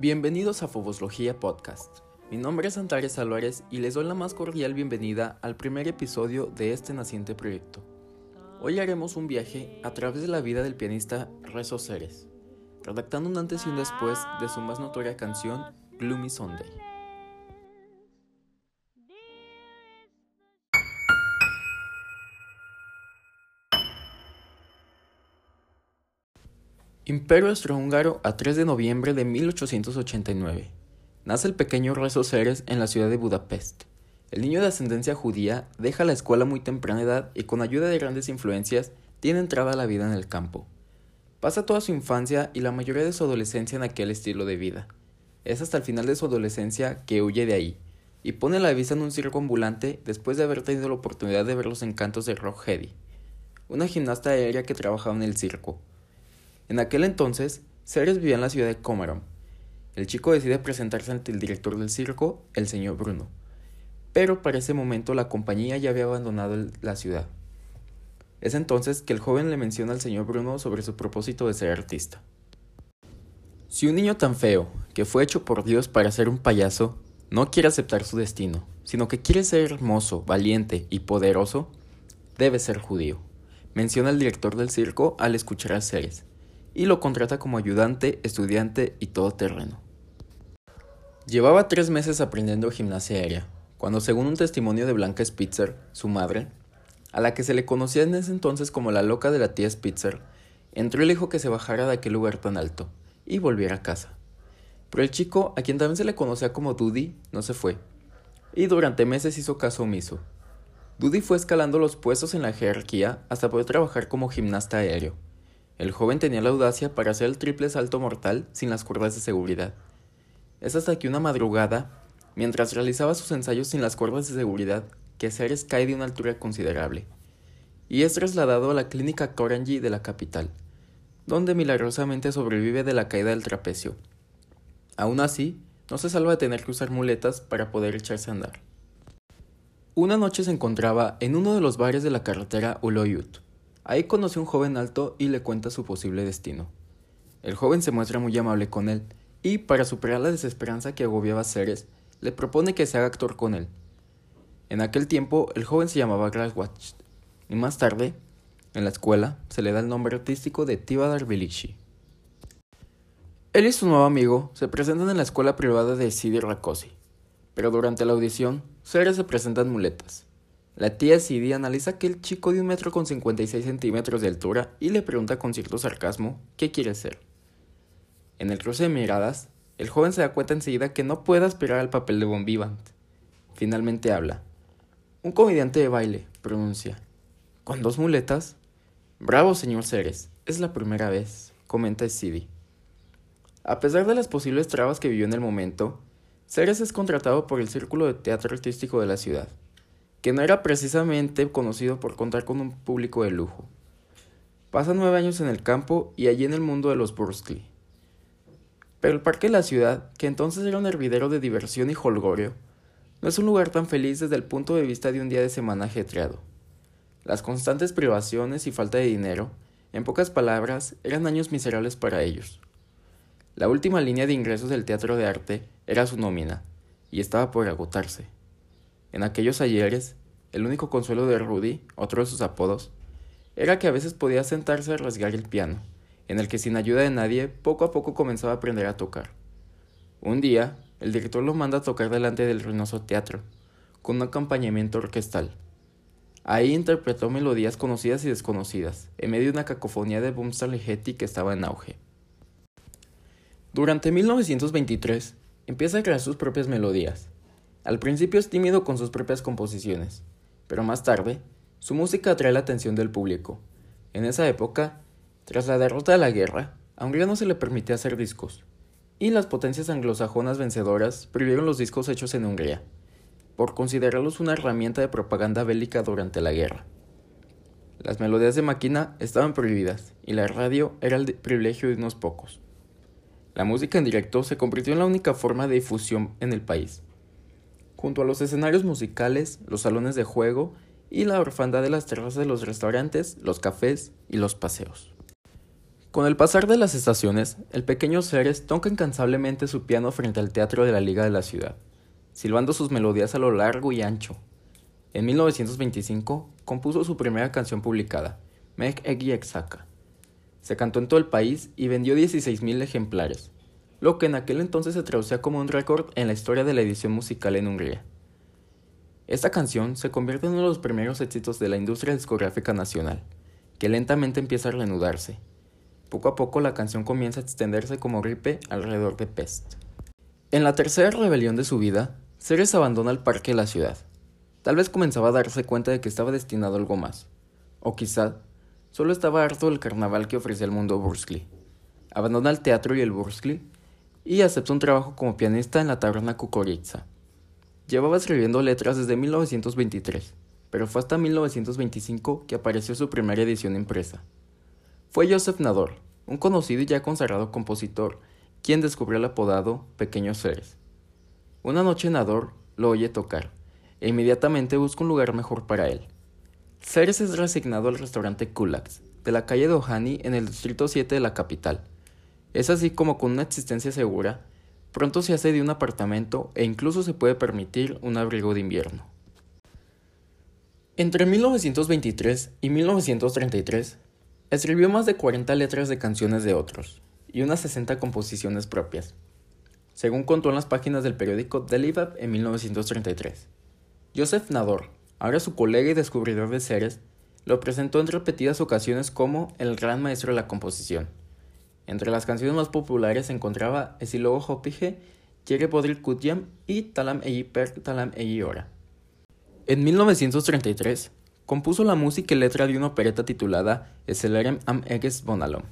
Bienvenidos a Foboslogía Podcast. Mi nombre es Antares Álvarez y les doy la más cordial bienvenida al primer episodio de este naciente proyecto. Hoy haremos un viaje a través de la vida del pianista Rezo Ceres, redactando un antes y un después de su más notoria canción Gloomy Sunday. Imperio Austrohúngaro a 3 de noviembre de 1889. Nace el pequeño Rezo Ceres en la ciudad de Budapest. El niño de ascendencia judía deja la escuela muy temprana edad y con ayuda de grandes influencias tiene entrada a la vida en el campo. Pasa toda su infancia y la mayoría de su adolescencia en aquel estilo de vida. Es hasta el final de su adolescencia que huye de ahí y pone la vista en un circo ambulante después de haber tenido la oportunidad de ver los encantos de Rock Hedy, una gimnasta aérea que trabajaba en el circo. En aquel entonces, Ceres vivía en la ciudad de Comarom. El chico decide presentarse ante el director del circo, el señor Bruno. Pero para ese momento la compañía ya había abandonado la ciudad. Es entonces que el joven le menciona al señor Bruno sobre su propósito de ser artista. Si un niño tan feo, que fue hecho por Dios para ser un payaso, no quiere aceptar su destino, sino que quiere ser hermoso, valiente y poderoso, debe ser judío, menciona el director del circo al escuchar a Ceres y lo contrata como ayudante, estudiante y todoterreno. Llevaba tres meses aprendiendo gimnasia aérea, cuando según un testimonio de Blanca Spitzer, su madre, a la que se le conocía en ese entonces como la loca de la tía Spitzer, entró y le dijo que se bajara de aquel lugar tan alto y volviera a casa. Pero el chico, a quien también se le conocía como Dudy, no se fue, y durante meses hizo caso omiso. Dudy fue escalando los puestos en la jerarquía hasta poder trabajar como gimnasta aéreo. El joven tenía la audacia para hacer el triple salto mortal sin las cuerdas de seguridad. Es hasta que una madrugada, mientras realizaba sus ensayos sin las cuerdas de seguridad, que Ceres cae de una altura considerable, y es trasladado a la clínica Corangi de la capital, donde milagrosamente sobrevive de la caída del trapecio. Aún así, no se salva de tener que usar muletas para poder echarse a andar. Una noche se encontraba en uno de los bares de la carretera Uloyut, Ahí conoce a un joven alto y le cuenta su posible destino. El joven se muestra muy amable con él y, para superar la desesperanza que agobiaba a Ceres, le propone que se haga actor con él. En aquel tiempo, el joven se llamaba Graswatch, y más tarde, en la escuela, se le da el nombre artístico de Tivadar Bilici. Él y su nuevo amigo se presentan en la escuela privada de Sidi Rakosi, pero durante la audición, Ceres se presenta en muletas. La tía Sidi analiza aquel chico de un metro con 56 centímetros de altura y le pregunta con cierto sarcasmo qué quiere ser. En el cruce de miradas, el joven se da cuenta enseguida que no puede aspirar al papel de Bon Vivant. Finalmente habla. Un comediante de baile, pronuncia. ¿Con dos muletas? Bravo, señor Ceres. Es la primera vez, comenta Sidi. A pesar de las posibles trabas que vivió en el momento, Ceres es contratado por el Círculo de Teatro Artístico de la ciudad que no era precisamente conocido por contar con un público de lujo. Pasa nueve años en el campo y allí en el mundo de los Bursley. Pero el parque de la ciudad, que entonces era un hervidero de diversión y holgorio, no es un lugar tan feliz desde el punto de vista de un día de semana ajetreado. Las constantes privaciones y falta de dinero, en pocas palabras, eran años miserables para ellos. La última línea de ingresos del teatro de arte era su nómina, y estaba por agotarse. En aquellos ayeres, el único consuelo de Rudy, otro de sus apodos, era que a veces podía sentarse a rasgar el piano, en el que sin ayuda de nadie poco a poco comenzaba a aprender a tocar. Un día, el director lo manda a tocar delante del ruinoso teatro, con un acompañamiento orquestal. Ahí interpretó melodías conocidas y desconocidas, en medio de una cacofonía de Bumstal-Ligeti que estaba en auge. Durante 1923, empieza a crear sus propias melodías, al principio es tímido con sus propias composiciones, pero más tarde, su música atrae la atención del público. En esa época, tras la derrota de la guerra, a Hungría no se le permitía hacer discos, y las potencias anglosajonas vencedoras prohibieron los discos hechos en Hungría, por considerarlos una herramienta de propaganda bélica durante la guerra. Las melodías de máquina estaban prohibidas, y la radio era el privilegio de unos pocos. La música en directo se convirtió en la única forma de difusión en el país junto a los escenarios musicales, los salones de juego y la orfandad de las terrazas de los restaurantes, los cafés y los paseos. Con el pasar de las estaciones, el pequeño Ceres toca incansablemente su piano frente al teatro de la Liga de la Ciudad, silbando sus melodías a lo largo y ancho. En 1925 compuso su primera canción publicada, Meg Egi Exaka. Se cantó en todo el país y vendió 16.000 ejemplares, lo que en aquel entonces se traducía como un récord en la historia de la edición musical en Hungría. Esta canción se convierte en uno de los primeros éxitos de la industria discográfica nacional, que lentamente empieza a reanudarse poco a poco la canción comienza a extenderse como gripe alrededor de Pest. En la tercera rebelión de su vida, Ceres abandona el parque de la ciudad. Tal vez comenzaba a darse cuenta de que estaba destinado a algo más. O quizá solo estaba harto del carnaval que ofrecía el mundo Bursley. Abandona el teatro y el Bursley y acepta un trabajo como pianista en la taberna Kukoritsa. Llevaba escribiendo letras desde 1923, pero fue hasta 1925 que apareció su primera edición impresa. Fue Joseph Nador, un conocido y ya consagrado compositor, quien descubrió el apodado Pequeño Ceres. Una noche Nador lo oye tocar, e inmediatamente busca un lugar mejor para él. Ceres es resignado al restaurante Kulaks, de la calle de Ohani en el distrito 7 de la capital. Es así como con una existencia segura, pronto se hace de un apartamento e incluso se puede permitir un abrigo de invierno. Entre 1923 y 1933, Escribió más de 40 letras de canciones de otros y unas 60 composiciones propias, según contó en las páginas del periódico The en 1933. Joseph Nador, ahora su colega y descubridor de seres, lo presentó en repetidas ocasiones como el gran maestro de la composición. Entre las canciones más populares se encontraba Esilogo Hopige, Yere Podril Kutyam y Talam Eyi Per Talam Eyi Ora. En 1933, compuso la música y letra de una opereta titulada Escelerem am Eges Bonalom.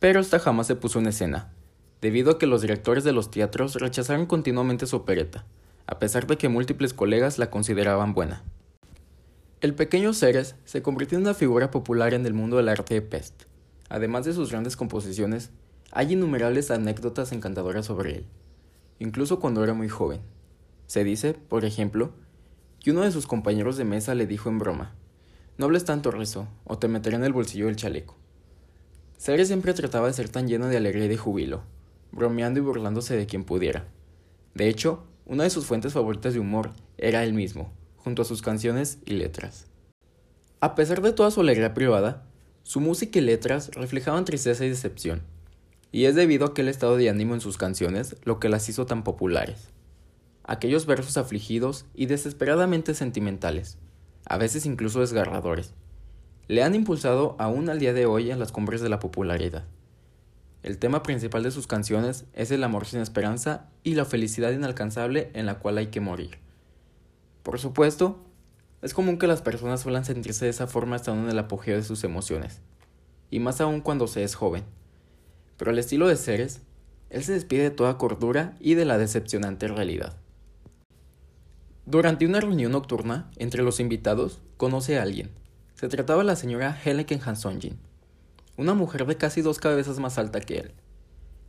Pero esta jamás se puso en escena, debido a que los directores de los teatros rechazaron continuamente su opereta, a pesar de que múltiples colegas la consideraban buena. El pequeño Ceres se convirtió en una figura popular en el mundo del arte de Pest. Además de sus grandes composiciones, hay innumerables anécdotas encantadoras sobre él, incluso cuando era muy joven. Se dice, por ejemplo, y uno de sus compañeros de mesa le dijo en broma, no hables tanto rezo, o te meteré en el bolsillo del chaleco. Ceres siempre trataba de ser tan lleno de alegría y de júbilo, bromeando y burlándose de quien pudiera. De hecho, una de sus fuentes favoritas de humor era él mismo, junto a sus canciones y letras. A pesar de toda su alegría privada, su música y letras reflejaban tristeza y decepción, y es debido a aquel estado de ánimo en sus canciones lo que las hizo tan populares aquellos versos afligidos y desesperadamente sentimentales, a veces incluso desgarradores, le han impulsado aún al día de hoy en las cumbres de la popularidad. El tema principal de sus canciones es el amor sin esperanza y la felicidad inalcanzable en la cual hay que morir. Por supuesto, es común que las personas suelan sentirse de esa forma estando en el apogeo de sus emociones, y más aún cuando se es joven. Pero al estilo de Ceres, él se despide de toda cordura y de la decepcionante realidad. Durante una reunión nocturna, entre los invitados, conoce a alguien. Se trataba de la señora Helen Hansonjin, una mujer de casi dos cabezas más alta que él,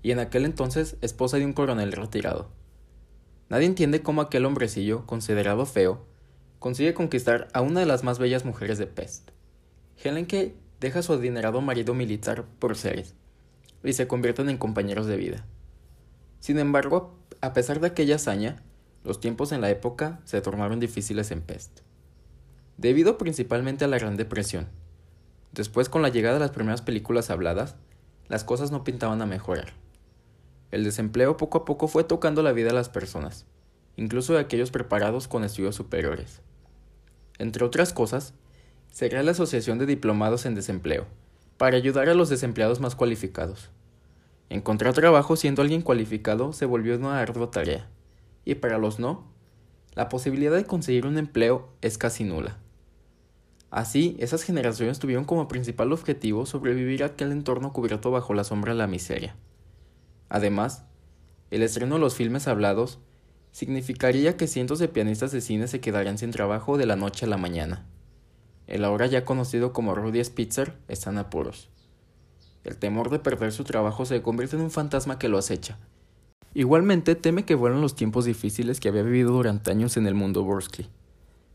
y en aquel entonces esposa de un coronel retirado. Nadie entiende cómo aquel hombrecillo, considerado feo, consigue conquistar a una de las más bellas mujeres de Pest. que deja a su adinerado marido militar por seres, y se convierten en compañeros de vida. Sin embargo, a pesar de aquella hazaña, los tiempos en la época se tornaron difíciles en Pest, debido principalmente a la Gran Depresión. Después, con la llegada de las primeras películas habladas, las cosas no pintaban a mejorar. El desempleo poco a poco fue tocando la vida de las personas, incluso de aquellos preparados con estudios superiores. Entre otras cosas, se crea la Asociación de Diplomados en Desempleo, para ayudar a los desempleados más cualificados. Encontrar trabajo siendo alguien cualificado se volvió una ardua tarea y para los no, la posibilidad de conseguir un empleo es casi nula. Así, esas generaciones tuvieron como principal objetivo sobrevivir a aquel entorno cubierto bajo la sombra de la miseria. Además, el estreno de los filmes hablados significaría que cientos de pianistas de cine se quedarían sin trabajo de la noche a la mañana. El ahora ya conocido como Rudy Spitzer está en apuros. El temor de perder su trabajo se convierte en un fantasma que lo acecha Igualmente teme que vuelan los tiempos difíciles que había vivido durante años en el mundo Borsley.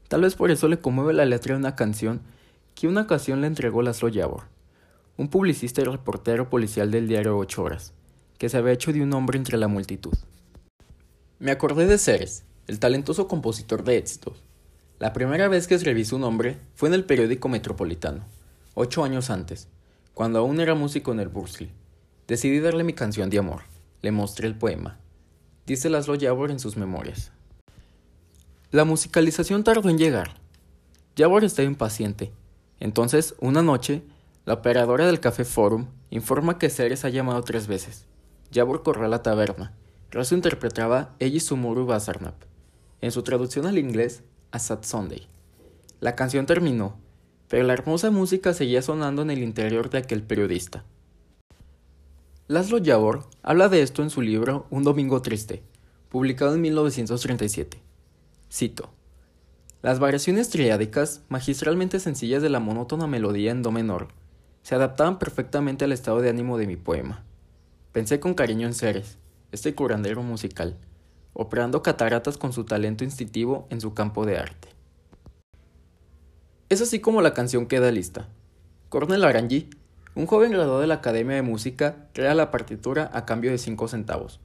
Tal vez por eso le conmueve la letra de una canción que una ocasión le entregó Laszlo Yavor, un publicista y reportero policial del diario Ocho Horas, que se había hecho de un hombre entre la multitud. Me acordé de Ceres, el talentoso compositor de éxitos. La primera vez que escribí su nombre fue en el periódico Metropolitano, ocho años antes, cuando aún era músico en el Bursley. Decidí darle mi canción de amor. Le mostré el poema. Dice Laszlo Yavor en sus memorias. La musicalización tardó en llegar. Yavor estaba impaciente. Entonces, una noche, la operadora del Café Forum informa que Ceres ha llamado tres veces. Yavor corrió a la taberna. Razo interpretaba Eji Sumuru Basarnap, en su traducción al inglés, A Sad Sunday. La canción terminó, pero la hermosa música seguía sonando en el interior de aquel periodista. Laszlo Yavor habla de esto en su libro Un Domingo Triste, publicado en 1937. Cito. Las variaciones triádicas, magistralmente sencillas de la monótona melodía en do menor, se adaptaban perfectamente al estado de ánimo de mi poema. Pensé con cariño en Ceres, este curandero musical, operando cataratas con su talento instintivo en su campo de arte. Es así como la canción queda lista. Cornel Arangi, un joven graduado de la Academia de Música, crea la partitura a cambio de 5 centavos,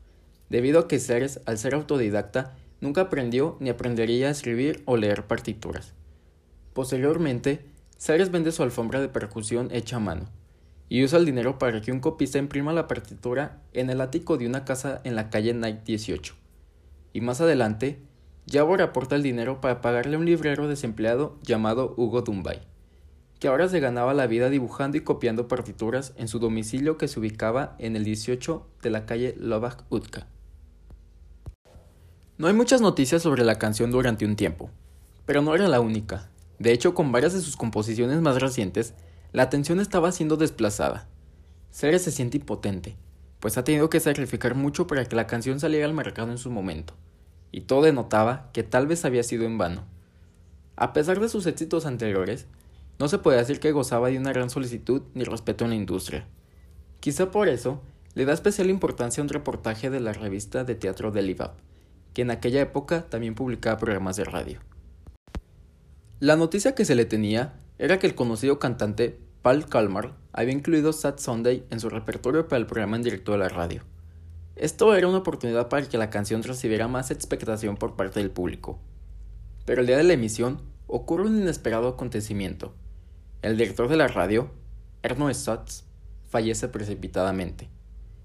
debido a que Ceres, al ser autodidacta, nunca aprendió ni aprendería a escribir o leer partituras. Posteriormente, Ceres vende su alfombra de percusión hecha a mano, y usa el dinero para que un copista imprima la partitura en el ático de una casa en la calle Night 18. Y más adelante, Yavor aporta el dinero para pagarle a un librero desempleado llamado Hugo Dumbay, que ahora se ganaba la vida dibujando y copiando partituras en su domicilio que se ubicaba en el 18 de la calle Lovak Utka. No hay muchas noticias sobre la canción durante un tiempo, pero no era la única. De hecho, con varias de sus composiciones más recientes, la atención estaba siendo desplazada. Ceres se siente impotente, pues ha tenido que sacrificar mucho para que la canción saliera al mercado en su momento, y todo denotaba que tal vez había sido en vano. A pesar de sus éxitos anteriores, no se puede decir que gozaba de una gran solicitud ni respeto en la industria. Quizá por eso le da especial importancia a un reportaje de la revista de teatro de Livab, que en aquella época también publicaba programas de radio. La noticia que se le tenía era que el conocido cantante Paul Kalmar había incluido Sad Sunday en su repertorio para el programa en directo de la radio. Esto era una oportunidad para que la canción recibiera más expectación por parte del público. Pero el día de la emisión ocurre un inesperado acontecimiento. El director de la radio, Erno Satz, fallece precipitadamente,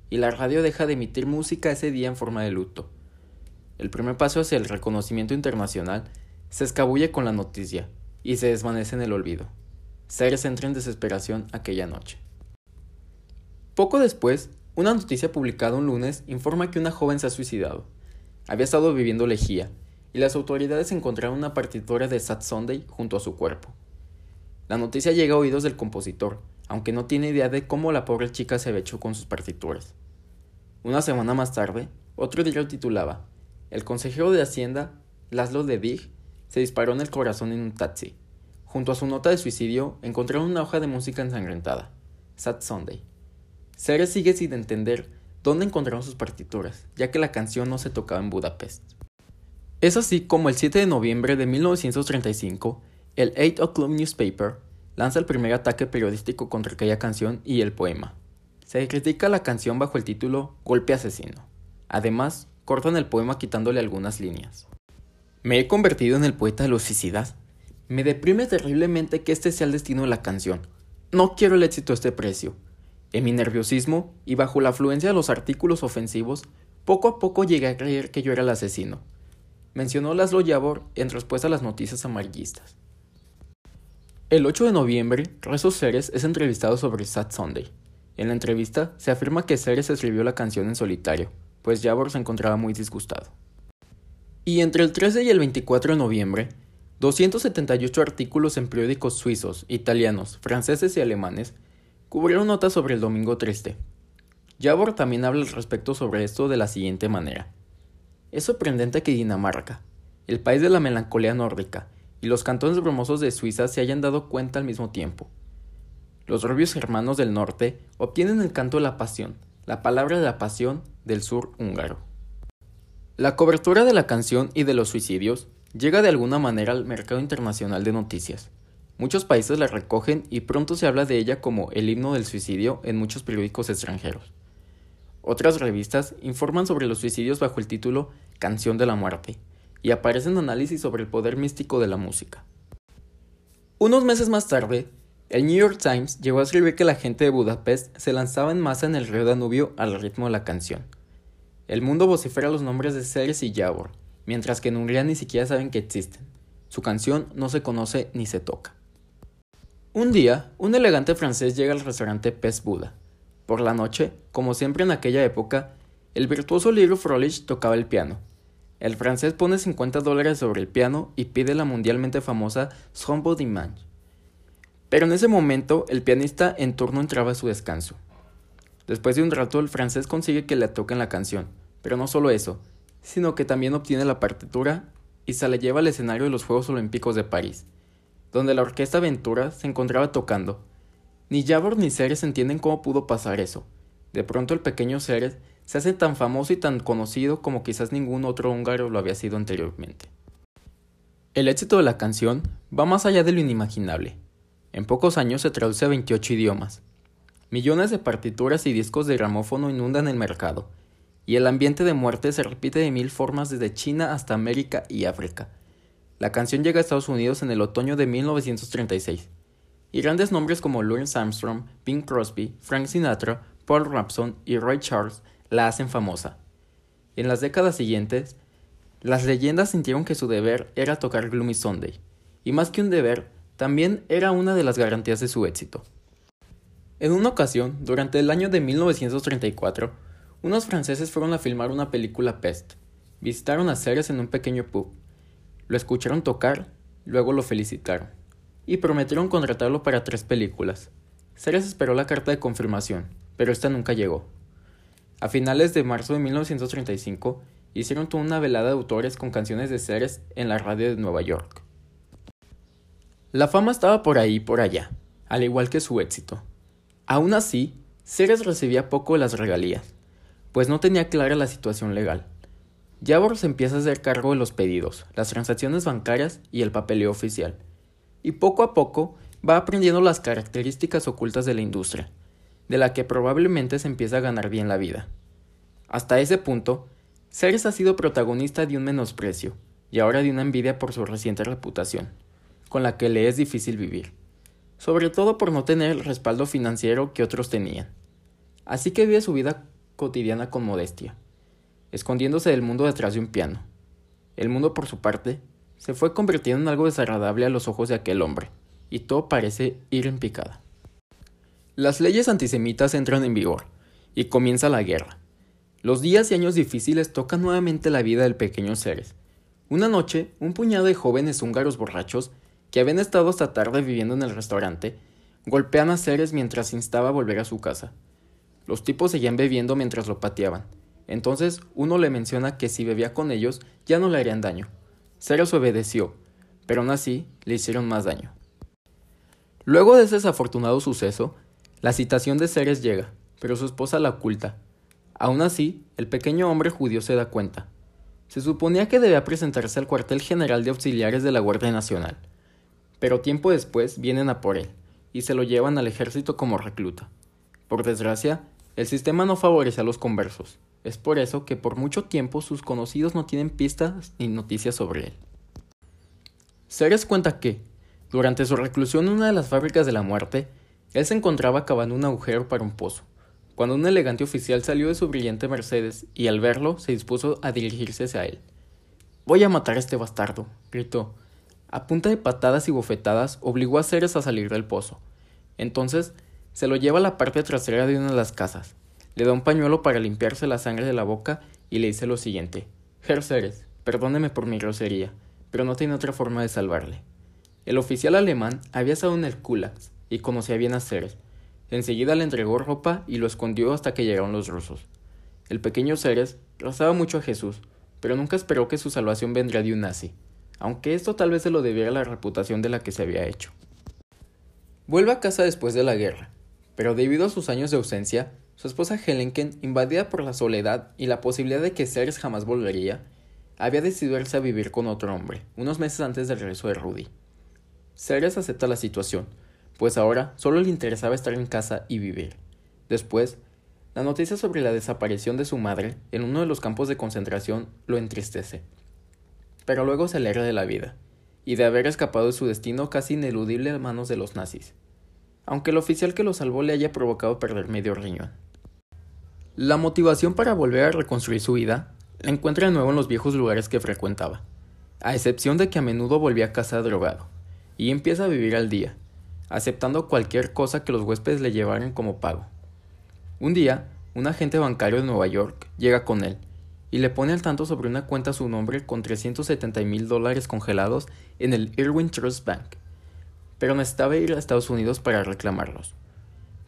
y la radio deja de emitir música ese día en forma de luto. El primer paso hacia el reconocimiento internacional se escabulle con la noticia, y se desvanece en el olvido. Ceres entra en desesperación aquella noche. Poco después, una noticia publicada un lunes informa que una joven se ha suicidado. Había estado viviendo lejía, y las autoridades encontraron una partitura de Sad Sunday junto a su cuerpo. La noticia llega a oídos del compositor, aunque no tiene idea de cómo la pobre chica se hecho con sus partituras. Una semana más tarde, otro diario titulaba El consejero de Hacienda, Laszlo de Dig, se disparó en el corazón en un taxi. Junto a su nota de suicidio encontraron una hoja de música ensangrentada, Sad Sunday. Ceres sigue sin entender dónde encontraron sus partituras, ya que la canción no se tocaba en Budapest. Es así como el 7 de noviembre de 1935, el 8 O'Clock Newspaper lanza el primer ataque periodístico contra aquella canción y el poema. Se critica la canción bajo el título Golpe asesino. Además, cortan el poema quitándole algunas líneas. Me he convertido en el poeta de los suicidas. Me deprime terriblemente que este sea el destino de la canción. No quiero el éxito a este precio. En mi nerviosismo y bajo la afluencia de los artículos ofensivos, poco a poco llegué a creer que yo era el asesino. Mencionó Laszlo Yavor en respuesta a las noticias amarillistas. El 8 de noviembre, Rezo Ceres es entrevistado sobre Sad Sunday. En la entrevista se afirma que Ceres escribió la canción en solitario, pues Yavor se encontraba muy disgustado. Y entre el 13 y el 24 de noviembre, 278 artículos en periódicos suizos, italianos, franceses y alemanes cubrieron notas sobre el Domingo Triste. Javor también habla al respecto sobre esto de la siguiente manera. Es sorprendente que Dinamarca, el país de la melancolía nórdica, y los cantones brumosos de Suiza se hayan dado cuenta al mismo tiempo. Los rubios germanos del norte obtienen el canto de la pasión, la palabra de la pasión del sur húngaro. La cobertura de la canción y de los suicidios llega de alguna manera al mercado internacional de noticias. Muchos países la recogen y pronto se habla de ella como el himno del suicidio en muchos periódicos extranjeros. Otras revistas informan sobre los suicidios bajo el título Canción de la Muerte y aparecen análisis sobre el poder místico de la música. Unos meses más tarde, el New York Times llegó a escribir que la gente de Budapest se lanzaba en masa en el río Danubio al ritmo de la canción. El mundo vocifera los nombres de Ceres y Yavor, mientras que en Hungría ni siquiera saben que existen. Su canción no se conoce ni se toca. Un día, un elegante francés llega al restaurante Pez Buda, por la noche, como siempre en aquella época, el virtuoso Liro Frolich tocaba el piano. El francés pone 50 dólares sobre el piano y pide la mundialmente famosa Sombo Dimanche. Pero en ese momento, el pianista en turno entraba a su descanso. Después de un rato, el francés consigue que le toquen la canción, pero no solo eso, sino que también obtiene la partitura y se la lleva al escenario de los Juegos Olímpicos de París, donde la Orquesta Ventura se encontraba tocando, ni Javor ni Ceres entienden cómo pudo pasar eso. De pronto el pequeño Ceres se hace tan famoso y tan conocido como quizás ningún otro húngaro lo había sido anteriormente. El éxito de la canción va más allá de lo inimaginable. En pocos años se traduce a 28 idiomas. Millones de partituras y discos de gramófono inundan el mercado, y el ambiente de muerte se repite de mil formas desde China hasta América y África. La canción llega a Estados Unidos en el otoño de 1936 y grandes nombres como Lawrence Armstrong, Bing Crosby, Frank Sinatra, Paul Rapson y Roy Charles la hacen famosa. En las décadas siguientes, las leyendas sintieron que su deber era tocar Gloomy Sunday, y más que un deber, también era una de las garantías de su éxito. En una ocasión, durante el año de 1934, unos franceses fueron a filmar una película Pest. Visitaron a Ceres en un pequeño pub. Lo escucharon tocar, luego lo felicitaron y prometieron contratarlo para tres películas. Ceres esperó la carta de confirmación, pero esta nunca llegó. A finales de marzo de 1935, hicieron toda una velada de autores con canciones de Ceres en la radio de Nueva York. La fama estaba por ahí y por allá, al igual que su éxito. Aún así, Ceres recibía poco de las regalías, pues no tenía clara la situación legal. Javor se empieza a hacer cargo de los pedidos, las transacciones bancarias y el papeleo oficial y poco a poco va aprendiendo las características ocultas de la industria, de la que probablemente se empieza a ganar bien la vida. Hasta ese punto, Ceres ha sido protagonista de un menosprecio y ahora de una envidia por su reciente reputación, con la que le es difícil vivir, sobre todo por no tener el respaldo financiero que otros tenían. Así que vive su vida cotidiana con modestia, escondiéndose del mundo detrás de un piano. El mundo, por su parte, se fue convirtiendo en algo desagradable a los ojos de aquel hombre, y todo parece ir en picada. Las leyes antisemitas entran en vigor, y comienza la guerra. Los días y años difíciles tocan nuevamente la vida del pequeño Ceres. Una noche, un puñado de jóvenes húngaros borrachos, que habían estado hasta tarde viviendo en el restaurante, golpean a Ceres mientras instaba a volver a su casa. Los tipos seguían bebiendo mientras lo pateaban. Entonces uno le menciona que si bebía con ellos ya no le harían daño, Ceres obedeció, pero aún así le hicieron más daño. Luego de ese desafortunado suceso, la citación de Ceres llega, pero su esposa la oculta. Aún así, el pequeño hombre judío se da cuenta. Se suponía que debía presentarse al cuartel general de auxiliares de la Guardia Nacional, pero tiempo después vienen a por él y se lo llevan al ejército como recluta. Por desgracia, el sistema no favorece a los conversos, es por eso que por mucho tiempo sus conocidos no tienen pistas ni noticias sobre él. Ceres cuenta que, durante su reclusión en una de las fábricas de la muerte, él se encontraba cavando un agujero para un pozo, cuando un elegante oficial salió de su brillante Mercedes y al verlo se dispuso a dirigirse hacia él. Voy a matar a este bastardo, gritó. A punta de patadas y bofetadas obligó a Ceres a salir del pozo. Entonces se lo lleva a la parte trasera de una de las casas, le da un pañuelo para limpiarse la sangre de la boca y le dice lo siguiente: Herr Ceres, perdóneme por mi grosería, pero no tiene otra forma de salvarle. El oficial alemán había estado en el Kulaks y conocía bien a Ceres. Enseguida le entregó ropa y lo escondió hasta que llegaron los rusos. El pequeño Ceres rezaba mucho a Jesús, pero nunca esperó que su salvación vendría de un nazi, aunque esto tal vez se lo debiera a la reputación de la que se había hecho. Vuelve a casa después de la guerra, pero debido a sus años de ausencia, su esposa Helenken, invadida por la soledad y la posibilidad de que Ceres jamás volvería, había decidido irse a vivir con otro hombre, unos meses antes del regreso de Rudy. Ceres acepta la situación, pues ahora solo le interesaba estar en casa y vivir. Después, la noticia sobre la desaparición de su madre en uno de los campos de concentración lo entristece. Pero luego se alegra de la vida, y de haber escapado de su destino casi ineludible a manos de los nazis, aunque el oficial que lo salvó le haya provocado perder medio riñón. La motivación para volver a reconstruir su vida la encuentra de nuevo en los viejos lugares que frecuentaba, a excepción de que a menudo volvía a casa drogado, y empieza a vivir al día, aceptando cualquier cosa que los huéspedes le llevaran como pago. Un día, un agente bancario de Nueva York llega con él y le pone al tanto sobre una cuenta a su nombre con 370 mil dólares congelados en el Irwin Trust Bank, pero necesitaba ir a Estados Unidos para reclamarlos,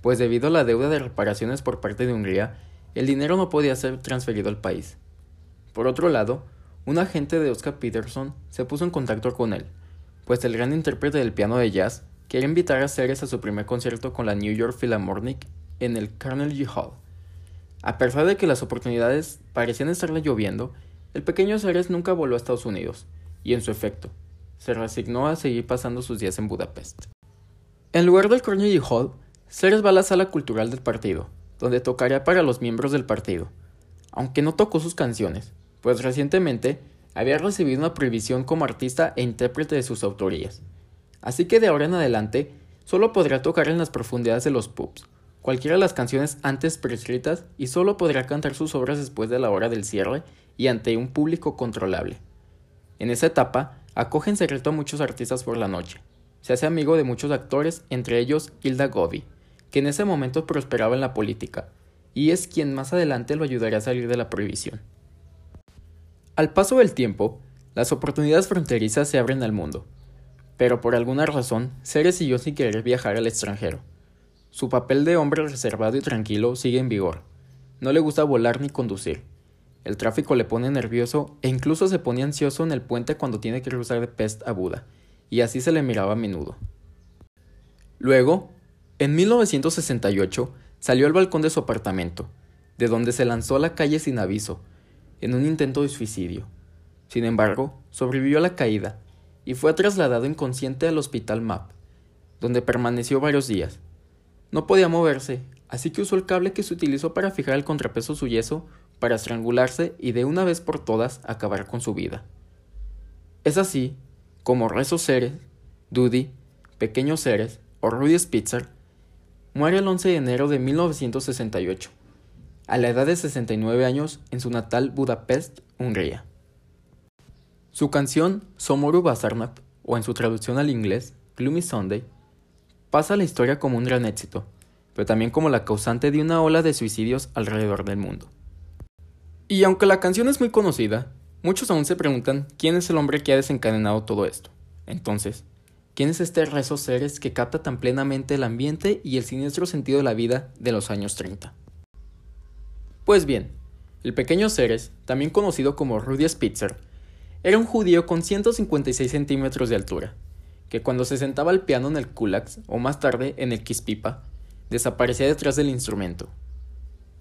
pues debido a la deuda de reparaciones por parte de Hungría, el dinero no podía ser transferido al país. Por otro lado, un agente de Oscar Peterson se puso en contacto con él, pues el gran intérprete del piano de jazz quería invitar a Ceres a su primer concierto con la New York Philharmonic en el Carnegie Hall. A pesar de que las oportunidades parecían estarle lloviendo, el pequeño Ceres nunca voló a Estados Unidos, y en su efecto, se resignó a seguir pasando sus días en Budapest. En lugar del Carnegie Hall, Ceres va a la sala cultural del partido, donde tocaría para los miembros del partido, aunque no tocó sus canciones, pues recientemente había recibido una prohibición como artista e intérprete de sus autorías. Así que de ahora en adelante solo podrá tocar en las profundidades de los pubs, cualquiera de las canciones antes prescritas y solo podrá cantar sus obras después de la hora del cierre y ante un público controlable. En esa etapa, acoge en secreto a muchos artistas por la noche. Se hace amigo de muchos actores, entre ellos Hilda Gobi, que en ese momento prosperaba en la política, y es quien más adelante lo ayudará a salir de la prohibición. Al paso del tiempo, las oportunidades fronterizas se abren al mundo, pero por alguna razón, Ceres siguió sin querer viajar al extranjero. Su papel de hombre reservado y tranquilo sigue en vigor. No le gusta volar ni conducir. El tráfico le pone nervioso e incluso se pone ansioso en el puente cuando tiene que cruzar de Pest a Buda, y así se le miraba a menudo. Luego, en 1968, salió al balcón de su apartamento, de donde se lanzó a la calle sin aviso, en un intento de suicidio. Sin embargo, sobrevivió a la caída y fue trasladado inconsciente al hospital MAP, donde permaneció varios días. No podía moverse, así que usó el cable que se utilizó para fijar el contrapeso su yeso para estrangularse y de una vez por todas acabar con su vida. Es así como Rezo Ceres, Dudy, Pequeño Ceres o Rudy Spitzer muere el 11 de enero de 1968, a la edad de 69 años en su natal Budapest, Hungría. Su canción Somoru Basarnap, o en su traducción al inglés, Gloomy Sunday, pasa a la historia como un gran éxito, pero también como la causante de una ola de suicidios alrededor del mundo. Y aunque la canción es muy conocida, muchos aún se preguntan quién es el hombre que ha desencadenado todo esto. Entonces, ¿quién es este rezo Ceres que capta tan plenamente el ambiente y el siniestro sentido de la vida de los años 30? Pues bien, el pequeño Ceres, también conocido como Rudy Spitzer, era un judío con 156 centímetros de altura, que cuando se sentaba al piano en el kulaks o más tarde en el kispipa, desaparecía detrás del instrumento.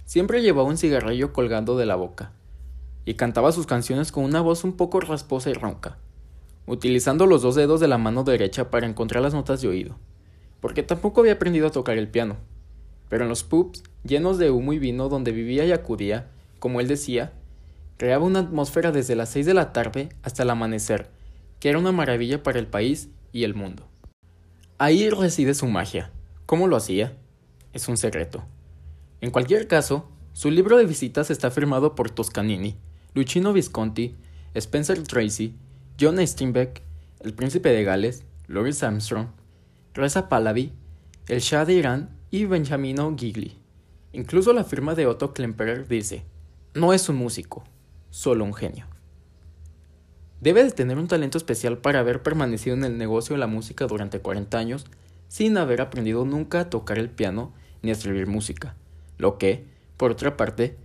Siempre llevaba un cigarrillo colgando de la boca, y cantaba sus canciones con una voz un poco rasposa y ronca, utilizando los dos dedos de la mano derecha para encontrar las notas de oído, porque tampoco había aprendido a tocar el piano. Pero en los pubs, llenos de humo y vino donde vivía y acudía, como él decía, creaba una atmósfera desde las 6 de la tarde hasta el amanecer, que era una maravilla para el país y el mundo. Ahí reside su magia. ¿Cómo lo hacía? Es un secreto. En cualquier caso, su libro de visitas está firmado por Toscanini, Luchino Visconti, Spencer Tracy, John Steinbeck, el príncipe de Gales, Loris Armstrong, Reza Pahlavi, el Shah de Irán y Benjamino Gigli. Incluso la firma de Otto Klemperer dice, no es un músico, solo un genio. Debe de tener un talento especial para haber permanecido en el negocio de la música durante 40 años sin haber aprendido nunca a tocar el piano ni a escribir música, lo que, por otra parte,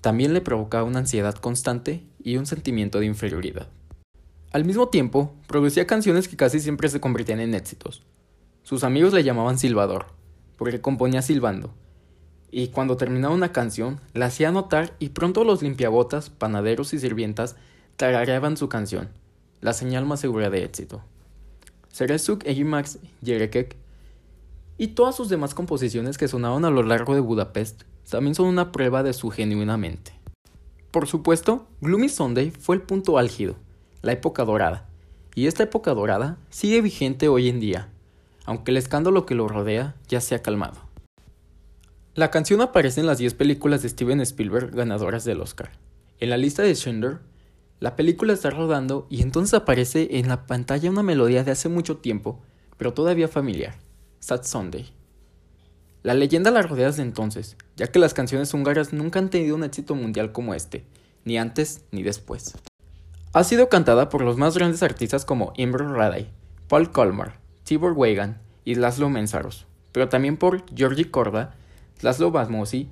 también le provocaba una ansiedad constante y un sentimiento de inferioridad. Al mismo tiempo, producía canciones que casi siempre se convertían en éxitos. Sus amigos le llamaban silbador, porque componía silbando, y cuando terminaba una canción, la hacía notar y pronto los limpiabotas, panaderos y sirvientas tarareaban su canción, la señal más segura de éxito. Serezuk Egimax Yerekek y todas sus demás composiciones que sonaron a lo largo de Budapest también son una prueba de su genuina mente. Por supuesto, Gloomy Sunday fue el punto álgido, la época dorada, y esta época dorada sigue vigente hoy en día, aunque el escándalo que lo rodea ya se ha calmado. La canción aparece en las 10 películas de Steven Spielberg ganadoras del Oscar. En la lista de Schindler, la película está rodando y entonces aparece en la pantalla una melodía de hace mucho tiempo, pero todavía familiar, Sad Sunday. La leyenda la rodea desde entonces, ya que las canciones húngaras nunca han tenido un éxito mundial como este, ni antes ni después. Ha sido cantada por los más grandes artistas como Imre Radai, Paul Kolmar, Tibor Wegan y Laszlo Mensaros, pero también por Georgi Korda, Laszlo Basmosi,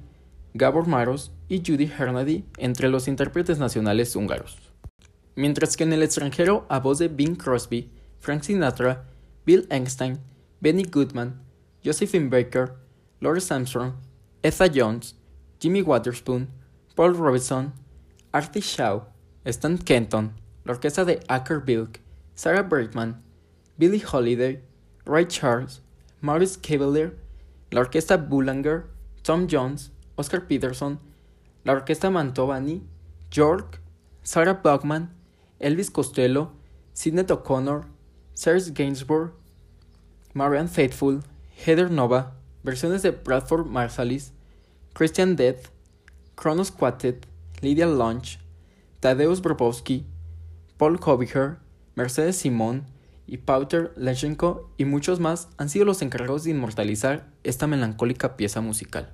Gabor Maros y Judy Hernady entre los intérpretes nacionales húngaros mientras que en el extranjero a voz de Bing Crosby, Frank Sinatra, Bill Engstein, Benny Goodman, Josephine Baker, Lawrence Armstrong, Etha Jones, Jimmy Waterspoon, Paul Robinson, Artie Shaw, Stan Kenton, la orquesta de Acker Bilk, Sarah Bergman, Billie Holiday, Ray Charles, Maurice Cavalier, la orquesta Boulanger, Tom Jones, Oscar Peterson, la orquesta Mantovani, York, Sarah Bachman, Elvis Costello, Sidney O'Connor, Serge Gainsbourg, Marianne Faithfull, Heather Nova, versiones de Bradford Marsalis, Christian Death, Kronos Quartet, Lydia Lunch, Tadeusz Brobowski, Paul Kobiher, Mercedes Simón y Pauter Leschenko y muchos más han sido los encargados de inmortalizar esta melancólica pieza musical.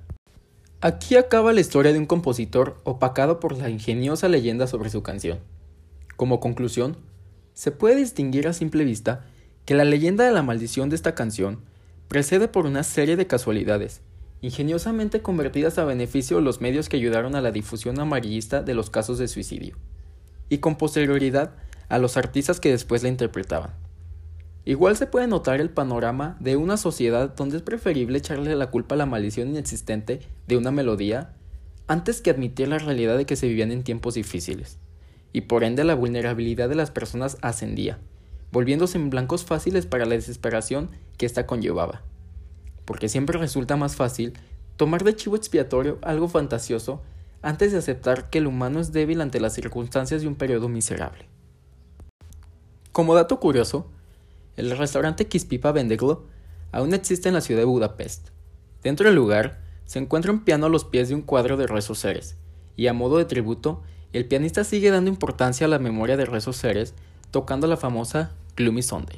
Aquí acaba la historia de un compositor opacado por la ingeniosa leyenda sobre su canción. Como conclusión, se puede distinguir a simple vista que la leyenda de la maldición de esta canción precede por una serie de casualidades, ingeniosamente convertidas a beneficio de los medios que ayudaron a la difusión amarillista de los casos de suicidio, y con posterioridad a los artistas que después la interpretaban. Igual se puede notar el panorama de una sociedad donde es preferible echarle la culpa a la maldición inexistente de una melodía antes que admitir la realidad de que se vivían en tiempos difíciles y por ende la vulnerabilidad de las personas ascendía, volviéndose en blancos fáciles para la desesperación que ésta conllevaba. Porque siempre resulta más fácil tomar de chivo expiatorio algo fantasioso antes de aceptar que el humano es débil ante las circunstancias de un periodo miserable. Como dato curioso, el restaurante Kispipa Vendeglo aún existe en la ciudad de Budapest. Dentro del lugar se encuentra un piano a los pies de un cuadro de Rezo Ceres, y a modo de tributo el pianista sigue dando importancia a la memoria de rezos seres, tocando la famosa Gloomy Sunday.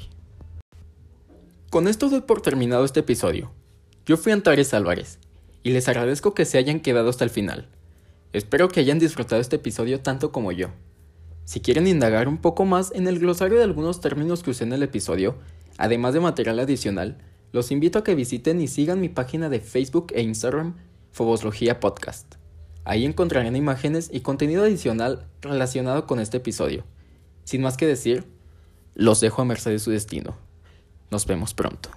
Con esto doy por terminado este episodio. Yo fui Antares Álvarez, y les agradezco que se hayan quedado hasta el final. Espero que hayan disfrutado este episodio tanto como yo. Si quieren indagar un poco más en el glosario de algunos términos que usé en el episodio, además de material adicional, los invito a que visiten y sigan mi página de Facebook e Instagram, Foboslogía Podcast. Ahí encontrarán imágenes y contenido adicional relacionado con este episodio. Sin más que decir, los dejo a merced de su destino. Nos vemos pronto.